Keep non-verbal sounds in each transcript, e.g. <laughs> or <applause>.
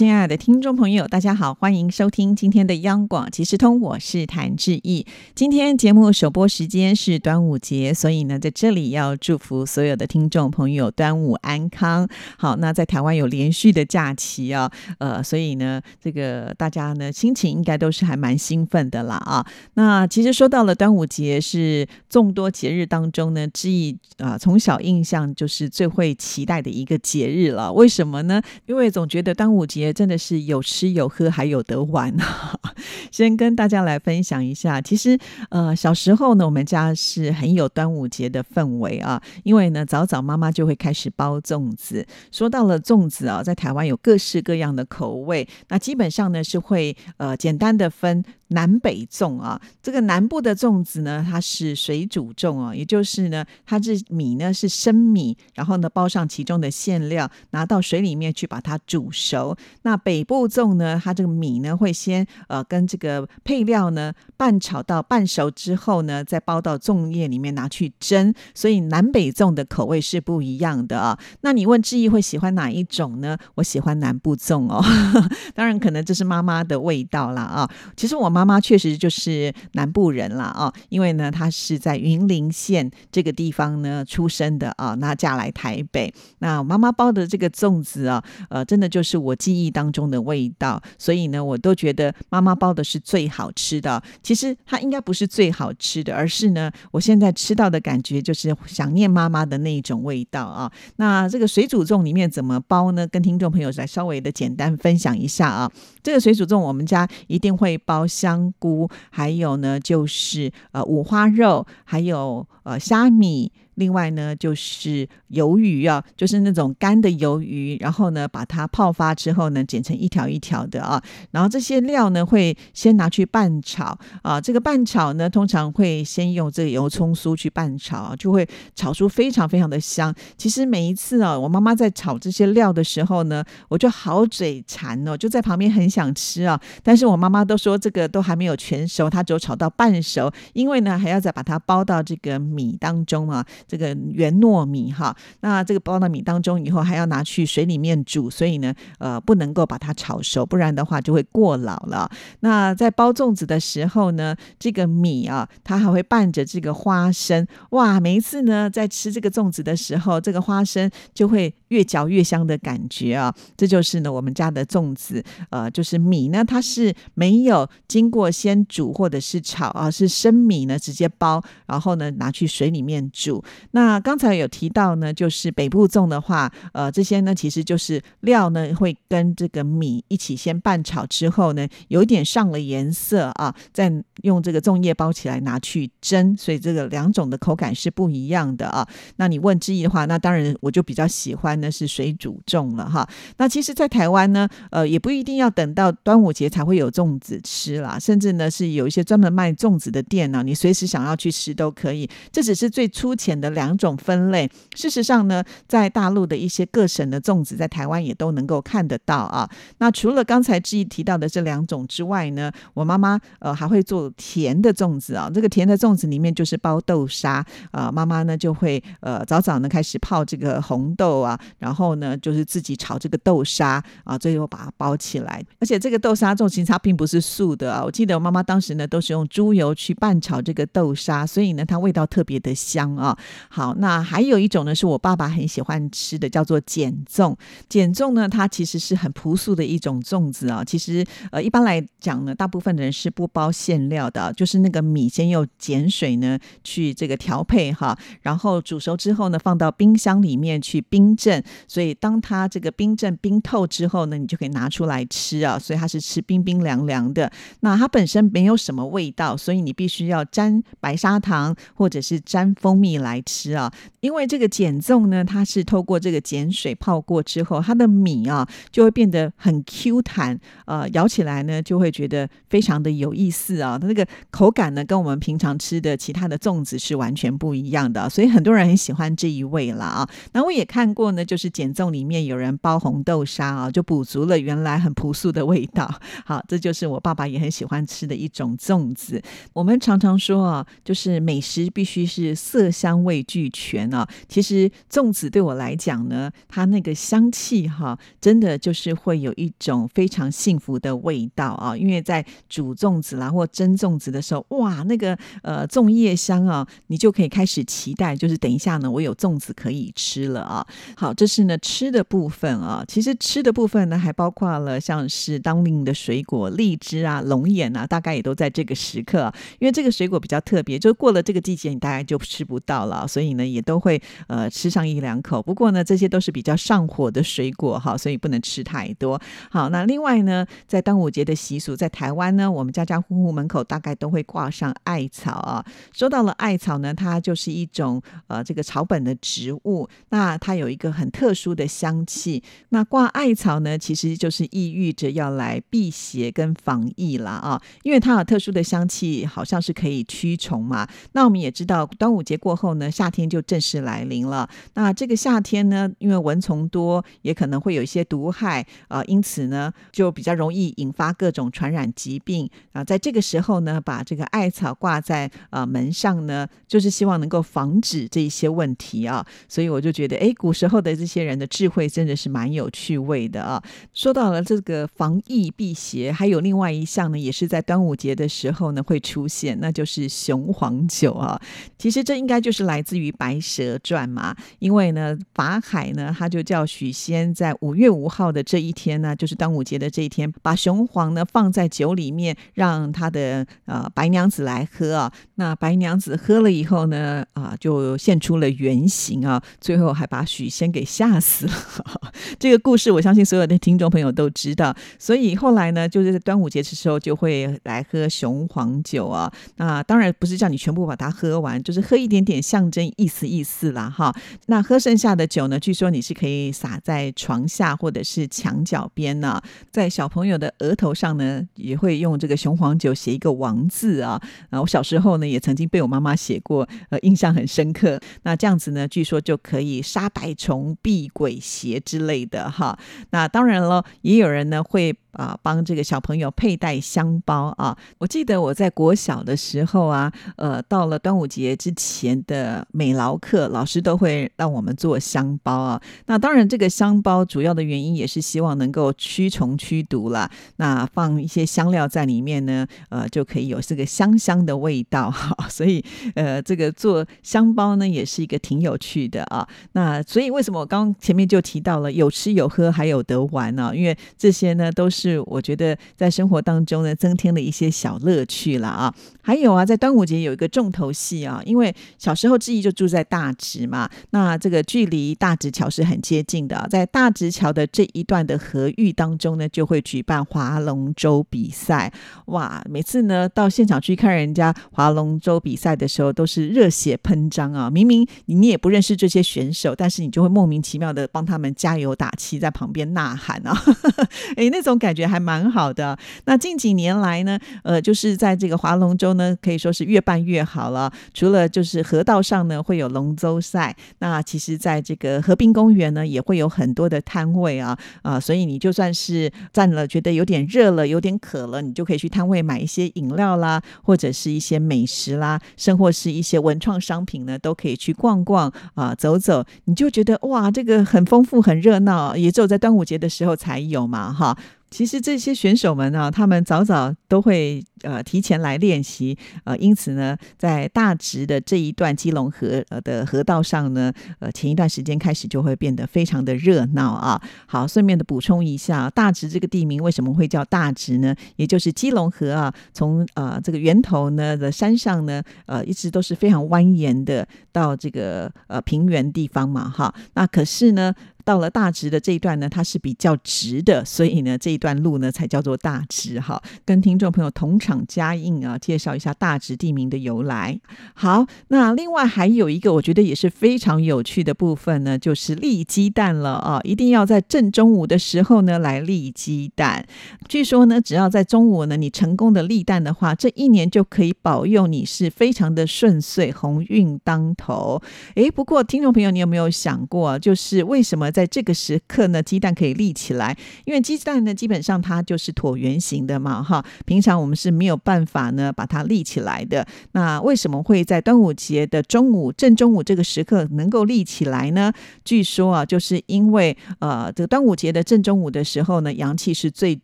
亲爱的听众朋友，大家好，欢迎收听今天的央广即时通，我是谭志毅。今天节目首播时间是端午节，所以呢，在这里要祝福所有的听众朋友端午安康。好，那在台湾有连续的假期啊，呃，所以呢，这个大家呢心情应该都是还蛮兴奋的啦啊。那其实说到了端午节，是众多节日当中呢，志毅啊从小印象就是最会期待的一个节日了。为什么呢？因为总觉得端午节。真的是有吃有喝还有得玩 <laughs> 先跟大家来分享一下，其实呃小时候呢，我们家是很有端午节的氛围啊，因为呢早早妈妈就会开始包粽子。说到了粽子啊，在台湾有各式各样的口味，那基本上呢是会呃简单的分。南北粽啊，这个南部的粽子呢，它是水煮粽啊，也就是呢，它这米呢是生米，然后呢包上其中的馅料，拿到水里面去把它煮熟。那北部粽呢，它这个米呢会先呃跟这个配料呢拌炒到半熟之后呢，再包到粽叶里面拿去蒸。所以南北粽的口味是不一样的啊。那你问志毅会喜欢哪一种呢？我喜欢南部粽哦，<laughs> 当然可能这是妈妈的味道啦啊。其实我妈。妈妈确实就是南部人了啊，因为呢，她是在云林县这个地方呢出生的啊，那嫁来台北。那妈妈包的这个粽子啊，呃，真的就是我记忆当中的味道，所以呢，我都觉得妈妈包的是最好吃的。其实它应该不是最好吃的，而是呢，我现在吃到的感觉就是想念妈妈的那一种味道啊。那这个水煮粽里面怎么包呢？跟听众朋友来稍微的简单分享一下啊。这个水煮粽我们家一定会包香。香菇，还有呢，就是呃五花肉，还有呃虾米。另外呢，就是鱿鱼啊，就是那种干的鱿鱼，然后呢，把它泡发之后呢，剪成一条一条的啊。然后这些料呢，会先拿去拌炒啊。这个拌炒呢，通常会先用这个油葱酥去拌炒，就会炒出非常非常的香。其实每一次啊，我妈妈在炒这些料的时候呢，我就好嘴馋哦，就在旁边很想吃啊。但是我妈妈都说这个都还没有全熟，她只有炒到半熟，因为呢还要再把它包到这个米当中啊。这个圆糯米哈，那这个包糯米当中以后，还要拿去水里面煮，所以呢，呃，不能够把它炒熟，不然的话就会过老了。那在包粽子的时候呢，这个米啊，它还会拌着这个花生，哇，每一次呢，在吃这个粽子的时候，这个花生就会越嚼越香的感觉啊，这就是呢我们家的粽子，呃，就是米呢，它是没有经过先煮或者是炒啊，是生米呢直接包，然后呢拿去水里面煮。那刚才有提到呢，就是北部粽的话，呃，这些呢其实就是料呢会跟这个米一起先拌炒之后呢，有点上了颜色啊，再用这个粽叶包起来拿去蒸，所以这个两种的口感是不一样的啊。那你问之意的话，那当然我就比较喜欢呢是水煮粽了哈。那其实，在台湾呢，呃，也不一定要等到端午节才会有粽子吃啦，甚至呢是有一些专门卖粽子的店呢，你随时想要去吃都可以。这只是最粗浅的。两种分类，事实上呢，在大陆的一些各省的粽子，在台湾也都能够看得到啊。那除了刚才志毅提到的这两种之外呢，我妈妈呃还会做甜的粽子啊。这个甜的粽子里面就是包豆沙啊，妈妈呢就会呃早早呢开始泡这个红豆啊，然后呢就是自己炒这个豆沙啊，最后把它包起来。而且这个豆沙粽其实它并不是素的啊，我记得我妈妈当时呢都是用猪油去拌炒这个豆沙，所以呢它味道特别的香啊。好，那还有一种呢，是我爸爸很喜欢吃的，叫做碱粽。碱粽呢，它其实是很朴素的一种粽子啊。其实，呃，一般来讲呢，大部分的人是不包馅料的，就是那个米先用碱水呢去这个调配哈，然后煮熟之后呢，放到冰箱里面去冰镇。所以，当它这个冰镇冰透之后呢，你就可以拿出来吃啊。所以它是吃冰冰凉凉的。那它本身没有什么味道，所以你必须要沾白砂糖或者是沾蜂蜜来。吃啊，因为这个碱粽呢，它是透过这个碱水泡过之后，它的米啊就会变得很 Q 弹，呃，咬起来呢就会觉得非常的有意思啊。它那个口感呢，跟我们平常吃的其他的粽子是完全不一样的，所以很多人很喜欢这一味了啊。那我也看过呢，就是减粽里面有人包红豆沙啊，就补足了原来很朴素的味道。好，这就是我爸爸也很喜欢吃的一种粽子。我们常常说啊，就是美食必须是色香味俱全啊。其实粽子对我来讲呢，它那个香气哈，真的就是会有一种非常幸福的味道啊。因为在煮粽子啦或蒸粽子的时候，哇，那个呃粽叶香啊，你就可以开始期待，就是等一下呢，我有粽子可以吃了啊。好，这是呢吃的部分啊。其实吃的部分呢，还包括了像是当令的水果，荔枝啊、龙眼啊，大概也都在这个时刻。因为这个水果比较特别，就过了这个季节，你大概就吃不到了，所以呢，也都会呃吃上一两口。不过呢，这些都是比较上火的水果哈，所以不能吃太多。好，那另外呢，在端午节的习俗，在台湾呢，我们家家户户门口大概都会挂上艾草啊。说到了艾草呢，它就是一种呃这个草本的植物，那它有一个很特殊的香气。那挂艾草呢，其实就是意喻着要来辟邪跟防疫啦啊，因为它有特殊的香气，好像是可以驱虫嘛。那我们也知道，端午节过后呢，夏天就正式来临了。那这个夏天呢，因为蚊虫多，也可能会有一些毒害啊，因此呢，就比较容易引发各种传染疾病啊。在这个时候呢，把这个艾草挂在呃门上呢，就是希望能够防止这一些问题啊。所以我就觉得，哎，古时候的这些人的智慧真的是蛮有趣味的啊。说到了这个防疫辟邪，还有另外一项呢，也是在端午节的时候呢会出现，那就是雄黄酒啊。其实这应该就是来自于《白蛇传》嘛，因为呢，法海呢他就叫许仙在五月五号的这一天呢，就是端午节的这一天，把雄黄呢放在酒里面，让他的呃白娘子来喝啊。那白娘子喝了以后呢，啊，就现出了原形啊，最后还把许仙给给吓死了。<laughs> 这个故事我相信所有的听众朋友都知道，所以后来呢，就是在端午节的时候就会来喝雄黄酒啊。那当然不是叫你全部把它喝完，就是喝一点点，象征意思意思啦哈。那喝剩下的酒呢，据说你是可以洒在床下或者是墙角边呢，在小朋友的额头上呢，也会用这个雄黄酒写一个王字啊。啊，我小时候呢也曾经被我妈妈写过，呃，印象很深刻。那这样子呢，据说就可以杀白虫、避鬼邪之类的哈。那当然了，也有人呢会。啊，帮这个小朋友佩戴香包啊！我记得我在国小的时候啊，呃，到了端午节之前的美劳课，老师都会让我们做香包啊。那当然，这个香包主要的原因也是希望能够驱虫驱毒啦。那放一些香料在里面呢，呃，就可以有这个香香的味道哈。<laughs> 所以，呃，这个做香包呢，也是一个挺有趣的啊。那所以，为什么我刚前面就提到了有吃有喝还有得玩呢？因为这些呢都是。是我觉得在生活当中呢，增添了一些小乐趣了啊。还有啊，在端午节有一个重头戏啊，因为小时候志毅就住在大直嘛，那这个距离大直桥是很接近的，在大直桥的这一段的河域当中呢，就会举办划龙舟比赛。哇，每次呢到现场去看人家划龙舟比赛的时候，都是热血喷张啊！明明你也不认识这些选手，但是你就会莫名其妙的帮他们加油打气，在旁边呐喊啊！<laughs> 哎，那种感。感觉还蛮好的。那近几年来呢，呃，就是在这个划龙舟呢，可以说是越办越好了。除了就是河道上呢会有龙舟赛，那其实在这个河滨公园呢也会有很多的摊位啊啊，所以你就算是站了，觉得有点热了，有点渴了，你就可以去摊位买一些饮料啦，或者是一些美食啦，甚或是一些文创商品呢，都可以去逛逛啊，走走，你就觉得哇，这个很丰富，很热闹，也只有在端午节的时候才有嘛，哈。其实这些选手们呢，他们早早都会呃提前来练习，呃，因此呢，在大直的这一段基隆河呃的河道上呢，呃，前一段时间开始就会变得非常的热闹啊。好，顺便的补充一下，大直这个地名为什么会叫大直呢？也就是基隆河啊，从呃这个源头呢的山上呢，呃，一直都是非常蜿蜒的到这个呃平原地方嘛，哈。那可是呢。到了大直的这一段呢，它是比较直的，所以呢这一段路呢才叫做大直哈。跟听众朋友同场加印啊，介绍一下大直地名的由来。好，那另外还有一个我觉得也是非常有趣的部分呢，就是立鸡蛋了啊！一定要在正中午的时候呢来立鸡蛋。据说呢，只要在中午呢你成功的立蛋的话，这一年就可以保佑你是非常的顺遂，鸿运当头。诶，不过听众朋友，你有没有想过，就是为什么在在这个时刻呢，鸡蛋可以立起来，因为鸡蛋呢基本上它就是椭圆形的嘛，哈，平常我们是没有办法呢把它立起来的。那为什么会在端午节的中午正中午这个时刻能够立起来呢？据说啊，就是因为呃，这个端午节的正中午的时候呢，阳气是最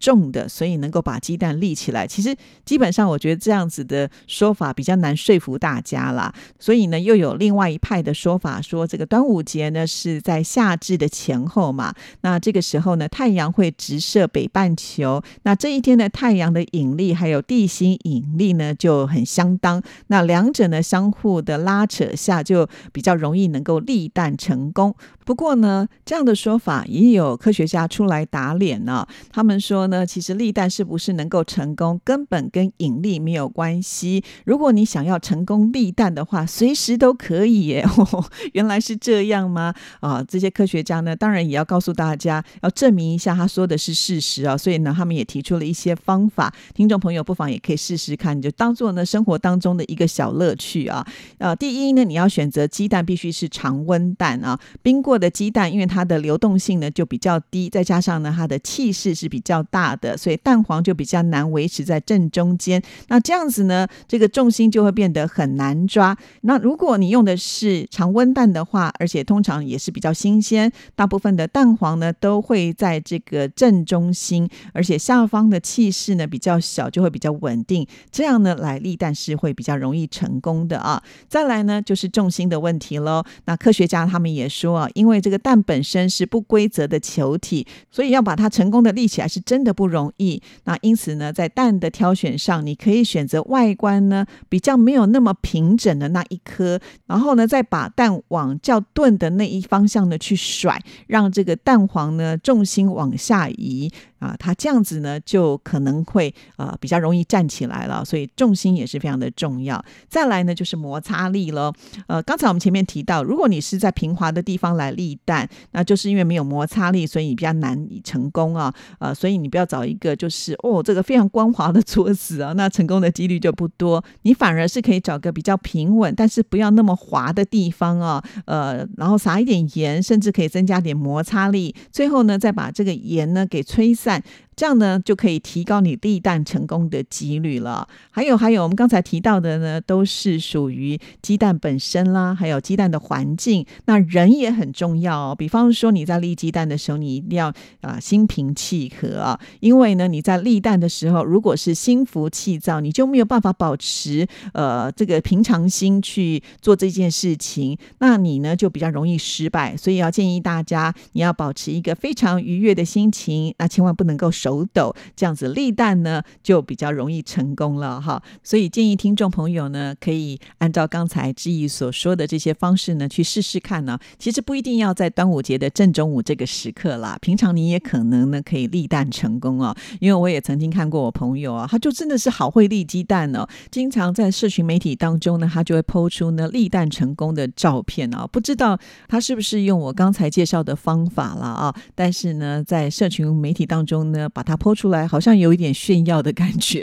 重的，所以能够把鸡蛋立起来。其实基本上，我觉得这样子的说法比较难说服大家啦。所以呢，又有另外一派的说法，说这个端午节呢是在夏至的前后嘛。那这个时候呢，太阳会直射北半球，那这一天的太阳的引力还有地心引力呢就很相当。那两者呢相互的拉扯下，就比较容易能够立蛋成功。不过呢，这样的说法也有科学家出来打脸呢。他们说呢，其实立蛋是不是能够成功，根本跟引力没有关系。如果你想要成功立蛋的话，随时都可以耶。<laughs> 原来是这样吗？啊，这些科学家呢，当然也要告诉大家，要证明一下他说的是事实啊。所以呢，他们也提出了一些方法，听众朋友不妨也可以试试看，就当做呢生活当中的一个小乐趣啊。呃，第一呢，你要选择鸡蛋必须是常温蛋啊，冰过的鸡蛋，因为它的流动性呢就比较低，再加上呢它的气势是比较大的，所以蛋黄就比较难维持在正中间。那这样子呢，这个重心就会变得很难抓。那如果你用的是常温蛋的话，而且通常也是比较新鲜，大部分的蛋黄呢都会在这个正中心，而且下方的气势呢比较小，就会比较稳定。这样呢来立蛋是会比较容易成功的啊。再来呢就是重心的问题喽。那科学家他们也说啊，因为这个蛋本身是不规则的球体，所以要把它成功的立起来是真的不容易。那因此呢，在蛋的挑选上，你可以选择外观呢比较没有那么平整的那一颗，然后呢再把蛋往较钝的那一方向呢去甩，让这个蛋黄呢重心往下移。啊，它这样子呢，就可能会呃比较容易站起来了，所以重心也是非常的重要。再来呢，就是摩擦力了。呃，刚才我们前面提到，如果你是在平滑的地方来立蛋，那就是因为没有摩擦力，所以你比较难以成功啊。呃，所以你不要找一个就是哦这个非常光滑的桌子啊，那成功的几率就不多。你反而是可以找个比较平稳，但是不要那么滑的地方啊。呃，然后撒一点盐，甚至可以增加点摩擦力。最后呢，再把这个盐呢给吹散。散这样呢，就可以提高你立蛋成功的几率了。还有还有，我们刚才提到的呢，都是属于鸡蛋本身啦，还有鸡蛋的环境。那人也很重要哦。比方说，你在立鸡蛋的时候，你一定要啊心平气和啊，因为呢，你在立蛋的时候，如果是心浮气躁，你就没有办法保持呃这个平常心去做这件事情，那你呢就比较容易失败。所以要建议大家，你要保持一个非常愉悦的心情，那千万不能够手。抖抖这样子立蛋呢，就比较容易成功了哈。所以建议听众朋友呢，可以按照刚才志毅所说的这些方式呢，去试试看呢。其实不一定要在端午节的正中午这个时刻啦，平常你也可能呢可以立蛋成功哦。因为我也曾经看过我朋友啊，他就真的是好会立鸡蛋哦，经常在社群媒体当中呢，他就会抛出呢立蛋成功的照片啊。不知道他是不是用我刚才介绍的方法了啊？但是呢，在社群媒体当中呢。把把它剖出来，好像有一点炫耀的感觉。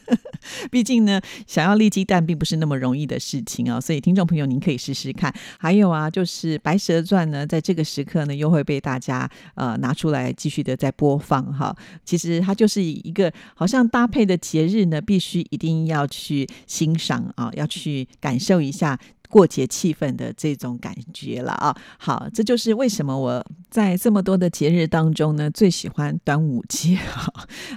<laughs> 毕竟呢，想要立鸡蛋并不是那么容易的事情啊，所以听众朋友您可以试试看。还有啊，就是《白蛇传》呢，在这个时刻呢，又会被大家呃拿出来继续的在播放哈。其实它就是一个好像搭配的节日呢，必须一定要去欣赏啊，要去感受一下。过节气氛的这种感觉了啊！好，这就是为什么我在这么多的节日当中呢，最喜欢端午节。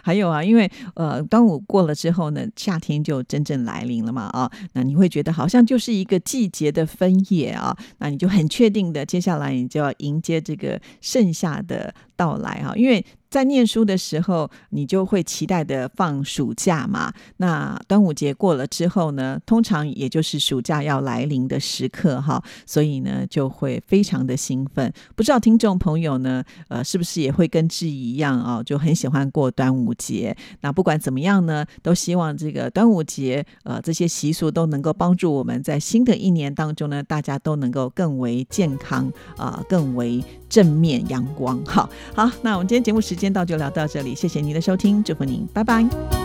还有啊，因为呃，端午过了之后呢，夏天就真正来临了嘛啊！那你会觉得好像就是一个季节的分野啊，那你就很确定的，接下来你就要迎接这个盛夏的到来哈，因为。在念书的时候，你就会期待的放暑假嘛。那端午节过了之后呢，通常也就是暑假要来临的时刻哈，所以呢就会非常的兴奋。不知道听众朋友呢，呃，是不是也会跟志一样啊，就很喜欢过端午节？那不管怎么样呢，都希望这个端午节呃这些习俗都能够帮助我们在新的一年当中呢，大家都能够更为健康啊，更为正面阳光。好好，那我们今天节目时间。到就聊到这里，谢谢您的收听，祝福您，拜拜。